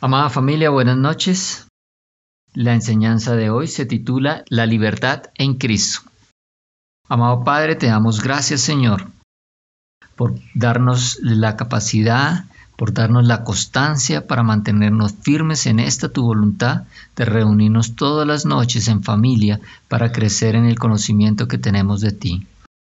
Amada familia, buenas noches. La enseñanza de hoy se titula La libertad en Cristo. Amado Padre, te damos gracias Señor por darnos la capacidad, por darnos la constancia para mantenernos firmes en esta tu voluntad de reunirnos todas las noches en familia para crecer en el conocimiento que tenemos de ti.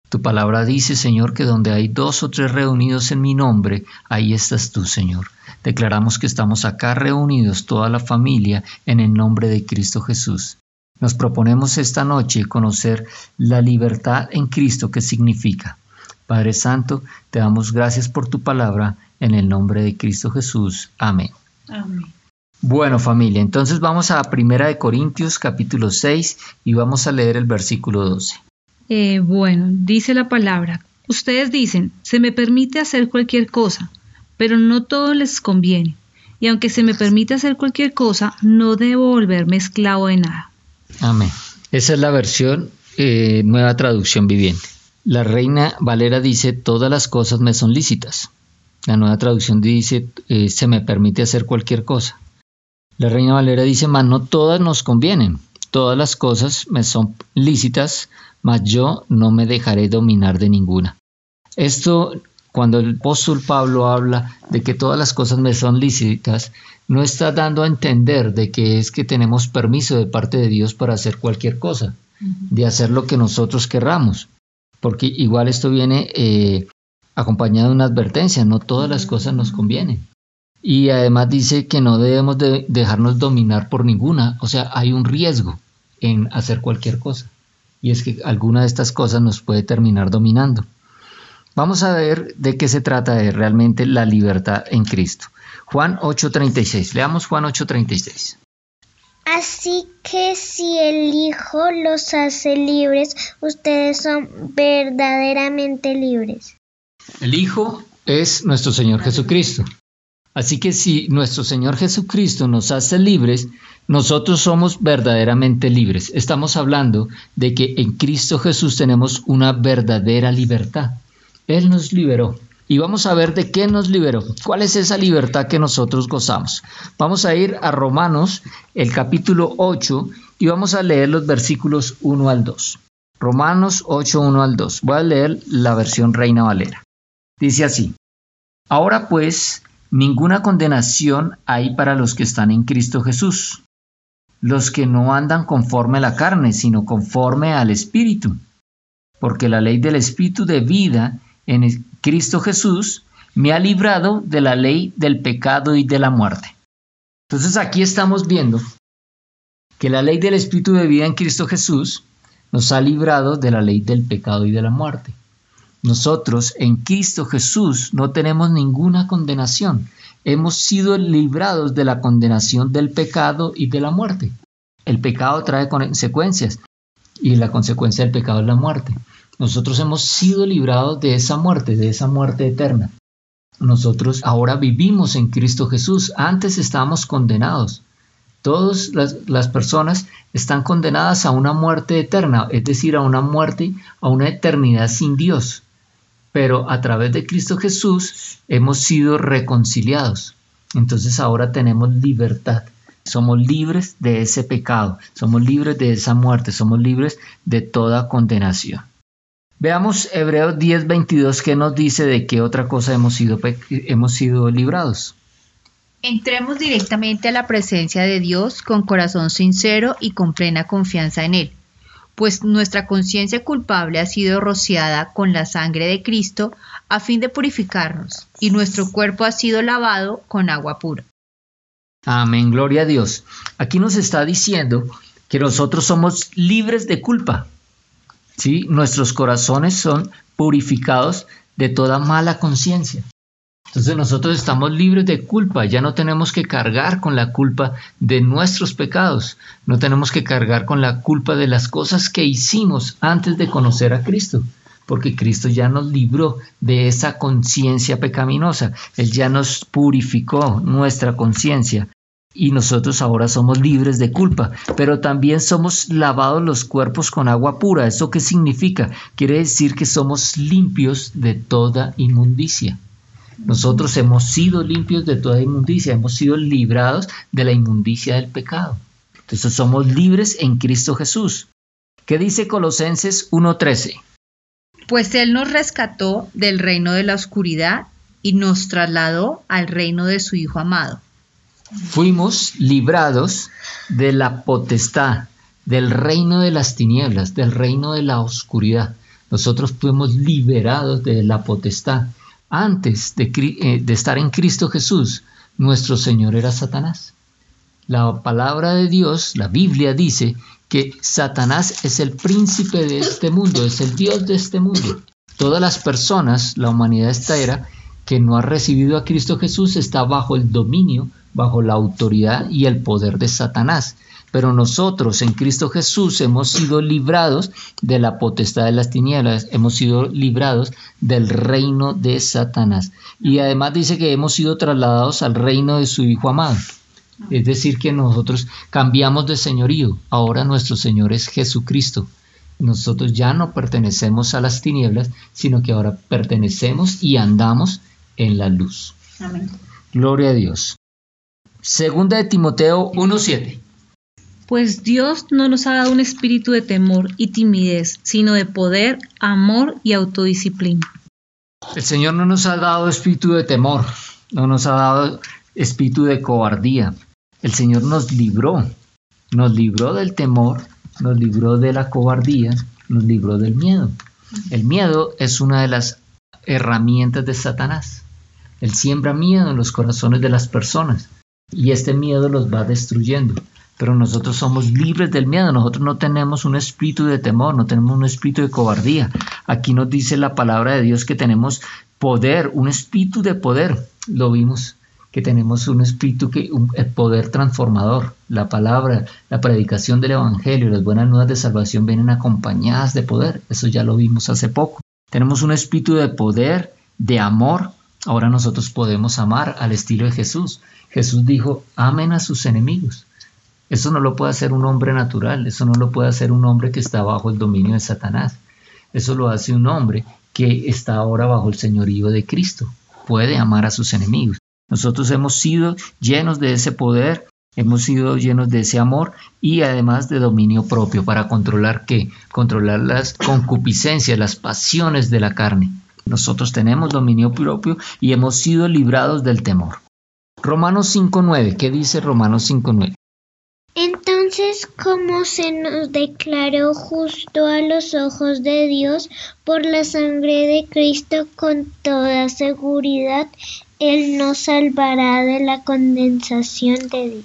Tu palabra dice, Señor, que donde hay dos o tres reunidos en mi nombre, ahí estás tú, Señor. Declaramos que estamos acá reunidos toda la familia en el nombre de Cristo Jesús. Nos proponemos esta noche conocer la libertad en Cristo que significa. Padre Santo, te damos gracias por tu palabra en el nombre de Cristo Jesús. Amén. Amén. Bueno familia, entonces vamos a Primera de Corintios capítulo 6 y vamos a leer el versículo 12. Eh, bueno, dice la palabra, ustedes dicen, se me permite hacer cualquier cosa, pero no todo les conviene. Y aunque se me permite hacer cualquier cosa, no debo volverme esclavo de nada. Amén. Esa es la versión eh, nueva traducción viviente. La reina Valera dice, todas las cosas me son lícitas. La nueva traducción dice, eh, se me permite hacer cualquier cosa. La reina Valera dice, mas no todas nos convienen. Todas las cosas me son lícitas, mas yo no me dejaré dominar de ninguna. Esto cuando el apóstol Pablo habla de que todas las cosas me son lícitas, no está dando a entender de que es que tenemos permiso de parte de Dios para hacer cualquier cosa, de hacer lo que nosotros querramos, porque igual esto viene eh, acompañado de una advertencia, no todas las cosas nos convienen. Y además dice que no debemos de dejarnos dominar por ninguna, o sea, hay un riesgo en hacer cualquier cosa, y es que alguna de estas cosas nos puede terminar dominando. Vamos a ver de qué se trata de realmente la libertad en Cristo. Juan 8:36. Leamos Juan 8:36. Así que si el Hijo los hace libres, ustedes son verdaderamente libres. El Hijo es nuestro Señor Jesucristo. Así que si nuestro Señor Jesucristo nos hace libres, nosotros somos verdaderamente libres. Estamos hablando de que en Cristo Jesús tenemos una verdadera libertad. Él nos liberó. Y vamos a ver de qué nos liberó. ¿Cuál es esa libertad que nosotros gozamos? Vamos a ir a Romanos, el capítulo 8, y vamos a leer los versículos 1 al 2. Romanos 8, 1 al 2. Voy a leer la versión Reina Valera. Dice así. Ahora pues, ninguna condenación hay para los que están en Cristo Jesús, los que no andan conforme a la carne, sino conforme al Espíritu. Porque la ley del Espíritu de vida en Cristo Jesús me ha librado de la ley del pecado y de la muerte. Entonces aquí estamos viendo que la ley del Espíritu de vida en Cristo Jesús nos ha librado de la ley del pecado y de la muerte. Nosotros en Cristo Jesús no tenemos ninguna condenación. Hemos sido librados de la condenación del pecado y de la muerte. El pecado trae consecuencias y la consecuencia del pecado es la muerte. Nosotros hemos sido librados de esa muerte, de esa muerte eterna. Nosotros ahora vivimos en Cristo Jesús. Antes estábamos condenados. Todas las, personas están condenadas a una muerte eterna, es decir, a una muerte, a una eternidad sin Dios. Pero a través de Cristo Jesús hemos sido reconciliados. Entonces ahora tenemos libertad. Somos libres de ese pecado, somos libres de esa muerte, somos libres de toda condenación. Veamos Hebreos 10:22 que nos dice de qué otra cosa hemos sido, hemos sido librados. Entremos directamente a la presencia de Dios con corazón sincero y con plena confianza en Él, pues nuestra conciencia culpable ha sido rociada con la sangre de Cristo a fin de purificarnos, y nuestro cuerpo ha sido lavado con agua pura. Amén, gloria a Dios. Aquí nos está diciendo que nosotros somos libres de culpa. ¿sí? Nuestros corazones son purificados de toda mala conciencia. Entonces nosotros estamos libres de culpa, ya no tenemos que cargar con la culpa de nuestros pecados, no tenemos que cargar con la culpa de las cosas que hicimos antes de conocer a Cristo, porque Cristo ya nos libró de esa conciencia pecaminosa, Él ya nos purificó nuestra conciencia y nosotros ahora somos libres de culpa, pero también somos lavados los cuerpos con agua pura. ¿Eso qué significa? Quiere decir que somos limpios de toda inmundicia. Nosotros hemos sido limpios de toda inmundicia, hemos sido librados de la inmundicia del pecado. Entonces somos libres en Cristo Jesús. ¿Qué dice Colosenses 1.13? Pues Él nos rescató del reino de la oscuridad y nos trasladó al reino de su Hijo amado. Fuimos librados de la potestad, del reino de las tinieblas, del reino de la oscuridad. Nosotros fuimos liberados de la potestad. Antes de, eh, de estar en Cristo Jesús, nuestro Señor era Satanás. La palabra de Dios, la Biblia dice que Satanás es el príncipe de este mundo, es el Dios de este mundo. Todas las personas, la humanidad esta era, que no ha recibido a Cristo Jesús está bajo el dominio, bajo la autoridad y el poder de Satanás. Pero nosotros en Cristo Jesús hemos sido librados de la potestad de las tinieblas, hemos sido librados del reino de Satanás. Y además dice que hemos sido trasladados al reino de su Hijo amado. Es decir, que nosotros cambiamos de señorío. Ahora nuestro Señor es Jesucristo. Nosotros ya no pertenecemos a las tinieblas, sino que ahora pertenecemos y andamos en la luz. Amén. Gloria a Dios. Segunda de Timoteo 1.7. Pues Dios no nos ha dado un espíritu de temor y timidez, sino de poder, amor y autodisciplina. El Señor no nos ha dado espíritu de temor, no nos ha dado espíritu de cobardía. El Señor nos libró, nos libró del temor, nos libró de la cobardía, nos libró del miedo. El miedo es una de las herramientas de Satanás. Él siembra miedo en los corazones de las personas y este miedo los va destruyendo. Pero nosotros somos libres del miedo, nosotros no tenemos un espíritu de temor, no tenemos un espíritu de cobardía. Aquí nos dice la palabra de Dios que tenemos poder, un espíritu de poder. Lo vimos, que tenemos un espíritu que un, el poder transformador. La palabra, la predicación del evangelio, las buenas nuevas de salvación vienen acompañadas de poder. Eso ya lo vimos hace poco. Tenemos un espíritu de poder, de amor, Ahora nosotros podemos amar al estilo de Jesús. Jesús dijo, amen a sus enemigos. Eso no lo puede hacer un hombre natural, eso no lo puede hacer un hombre que está bajo el dominio de Satanás. Eso lo hace un hombre que está ahora bajo el señorío de Cristo. Puede amar a sus enemigos. Nosotros hemos sido llenos de ese poder, hemos sido llenos de ese amor y además de dominio propio para controlar qué? Controlar las concupiscencias, las pasiones de la carne. Nosotros tenemos dominio propio y hemos sido librados del temor. Romanos 5.9, ¿qué dice Romanos 5.9? Entonces, como se nos declaró justo a los ojos de Dios por la sangre de Cristo, con toda seguridad, Él nos salvará de la condenación de Dios.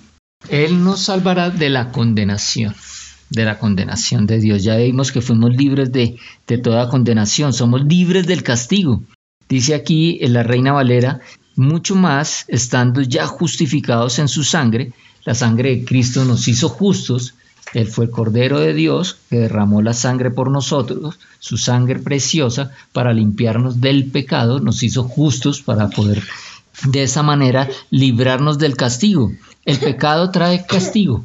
Él nos salvará de la condenación de la condenación de Dios. Ya vimos que fuimos libres de, de toda condenación, somos libres del castigo. Dice aquí en la Reina Valera, mucho más estando ya justificados en su sangre, la sangre de Cristo nos hizo justos, Él fue el Cordero de Dios que derramó la sangre por nosotros, su sangre preciosa, para limpiarnos del pecado, nos hizo justos para poder de esa manera librarnos del castigo. El pecado trae castigo,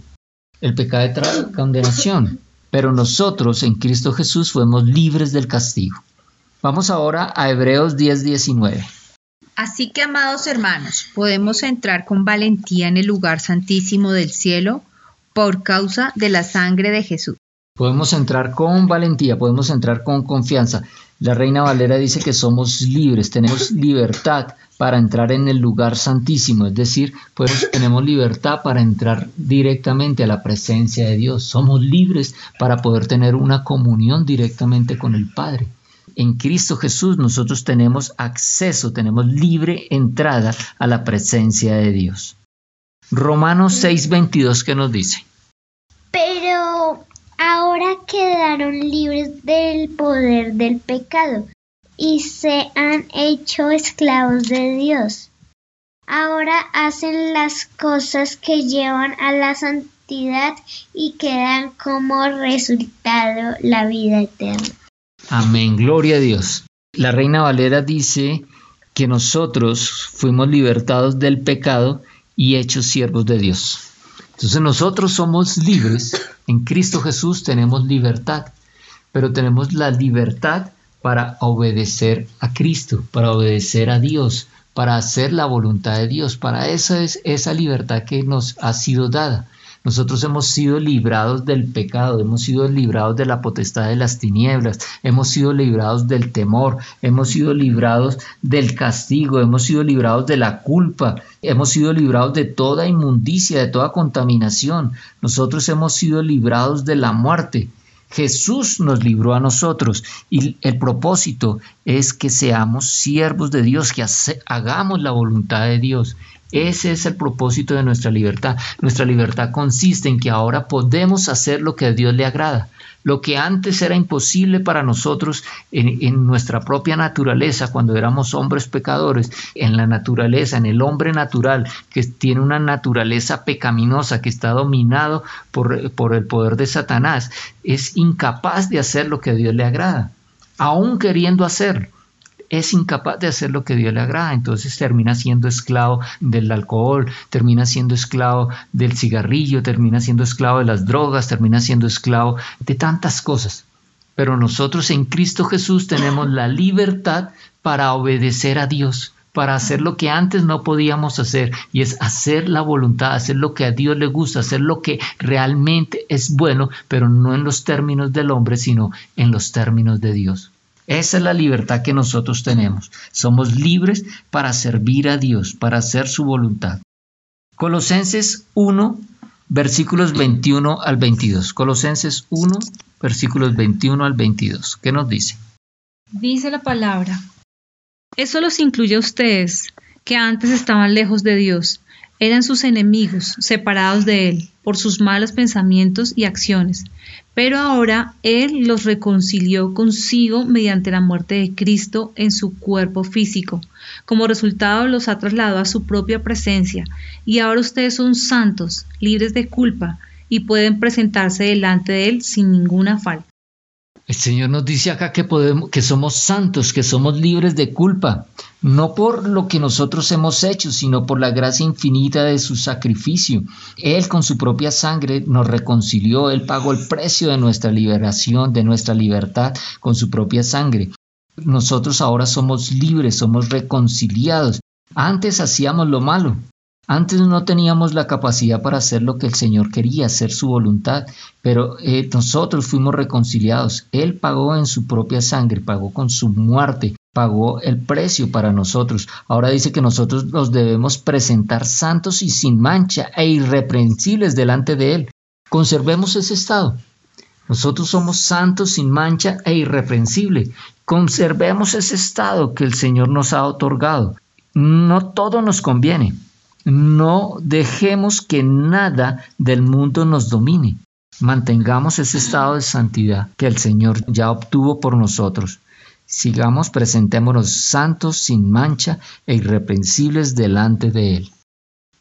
el pecado trae condenación, pero nosotros en Cristo Jesús fuimos libres del castigo. Vamos ahora a Hebreos 10:19. Así que, amados hermanos, podemos entrar con valentía en el lugar santísimo del cielo por causa de la sangre de Jesús. Podemos entrar con valentía, podemos entrar con confianza. La Reina Valera dice que somos libres, tenemos libertad para entrar en el lugar santísimo, es decir, pues tenemos libertad para entrar directamente a la presencia de Dios. Somos libres para poder tener una comunión directamente con el Padre. En Cristo Jesús nosotros tenemos acceso, tenemos libre entrada a la presencia de Dios. Romanos 6:22, ¿qué nos dice? Pero ahora quedaron libres del poder del pecado y se han hecho esclavos de Dios. Ahora hacen las cosas que llevan a la santidad y que dan como resultado la vida eterna. Amén, gloria a Dios. La Reina Valera dice que nosotros fuimos libertados del pecado y hechos siervos de Dios. Entonces nosotros somos libres, en Cristo Jesús tenemos libertad, pero tenemos la libertad para obedecer a Cristo, para obedecer a Dios, para hacer la voluntad de Dios. Para eso es esa libertad que nos ha sido dada. Nosotros hemos sido librados del pecado, hemos sido librados de la potestad de las tinieblas, hemos sido librados del temor, hemos sido librados del castigo, hemos sido librados de la culpa, hemos sido librados de toda inmundicia, de toda contaminación. Nosotros hemos sido librados de la muerte. Jesús nos libró a nosotros y el propósito es que seamos siervos de Dios, que hagamos la voluntad de Dios. Ese es el propósito de nuestra libertad. Nuestra libertad consiste en que ahora podemos hacer lo que a Dios le agrada. Lo que antes era imposible para nosotros en, nuestra propia naturaleza, cuando éramos hombres pecadores, en la naturaleza, en el hombre natural, que tiene una naturaleza pecaminosa, que está dominado por, por el poder de Satanás, es incapaz de hacer lo que a Dios le agrada, aún queriendo hacerlo es incapaz de hacer lo que Dios le agrada, entonces termina siendo esclavo del alcohol, termina siendo esclavo del cigarrillo, termina siendo esclavo de las drogas, termina siendo esclavo de tantas cosas. Pero nosotros en Cristo Jesús tenemos la libertad para obedecer a Dios, para hacer lo que antes no podíamos hacer, y es hacer la voluntad, hacer lo que a Dios le gusta, hacer lo que realmente es bueno, pero no en los términos del hombre, sino en los términos de Dios. Esa es la libertad que nosotros tenemos. Somos libres para servir a Dios, para hacer su voluntad. Colosenses 1, versículos 21 al 22. Colosenses 1, versículos 21 al 22. ¿Qué nos dice? Dice la palabra. Eso los incluye a ustedes, que antes estaban lejos de Dios, eran sus enemigos, separados de Él, por sus malos pensamientos y acciones pero ahora Él los reconcilió consigo mediante la muerte de Cristo en su cuerpo físico. Como resultado los ha trasladado a su propia presencia y ahora ustedes son santos, libres de culpa y pueden presentarse delante de Él sin ninguna falta. El Señor nos dice acá que podemos, que somos santos, que somos libres de culpa, no por lo que nosotros hemos hecho, sino por la gracia infinita de su sacrificio. Él con su propia sangre nos reconcilió, Él pagó el precio de nuestra liberación, de nuestra libertad con su propia sangre. Nosotros ahora somos libres, somos reconciliados. Antes hacíamos lo malo, antes no teníamos la capacidad para hacer lo que el Señor quería, hacer su voluntad, pero eh, nosotros fuimos reconciliados. Él pagó en su propia sangre, pagó con su muerte, pagó el precio para nosotros. Ahora dice que nosotros nos debemos presentar santos y sin mancha e irreprensibles delante de Él. Conservemos ese estado. Nosotros somos santos sin mancha e irreprensible. Conservemos ese estado que el Señor nos ha otorgado. No todo nos conviene, no dejemos que nada del mundo nos domine. Mantengamos ese estado de santidad que el Señor ya obtuvo por nosotros. Sigamos, presentémonos santos, sin mancha e irreprensibles delante de Él.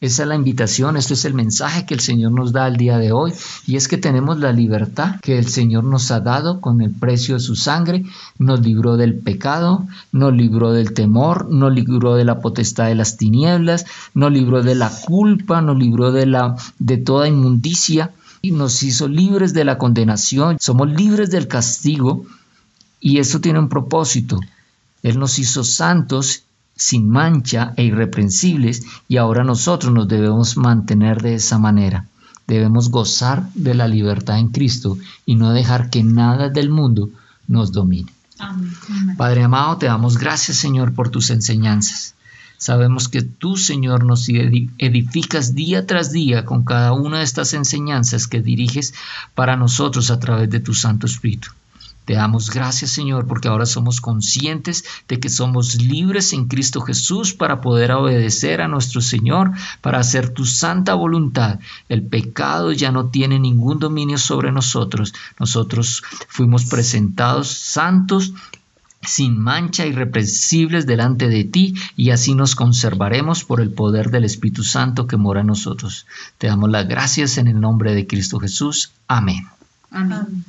Esa es la invitación, este es el mensaje que el Señor nos da al día de hoy y es que tenemos la libertad que el Señor nos ha dado con el precio de su sangre, nos libró del pecado, nos libró del temor, nos libró de la potestad de las tinieblas, nos libró de la culpa, nos libró de la de toda inmundicia y nos hizo libres de la condenación, somos libres del castigo y eso tiene un propósito. Él nos hizo santos sin mancha e irreprensibles y ahora nosotros nos debemos mantener de esa manera. Debemos gozar de la libertad en Cristo y no dejar que nada del mundo nos domine. Padre amado, te damos gracias Señor por tus enseñanzas. Sabemos que tú, Señor, nos edificas día tras día con cada una de estas enseñanzas que diriges para nosotros a través de tu Santo Espíritu. Te damos gracias, Señor, porque ahora somos conscientes de que somos libres en Cristo Jesús para poder obedecer a nuestro Señor, para hacer tu santa voluntad. El pecado ya no tiene ningún dominio sobre nosotros. Nosotros fuimos presentados santos sin mancha, irrepresibles delante de ti, y así nos conservaremos por el poder del Espíritu Santo que mora en nosotros. Te damos las gracias en el nombre de Cristo Jesús. Amén. Amén.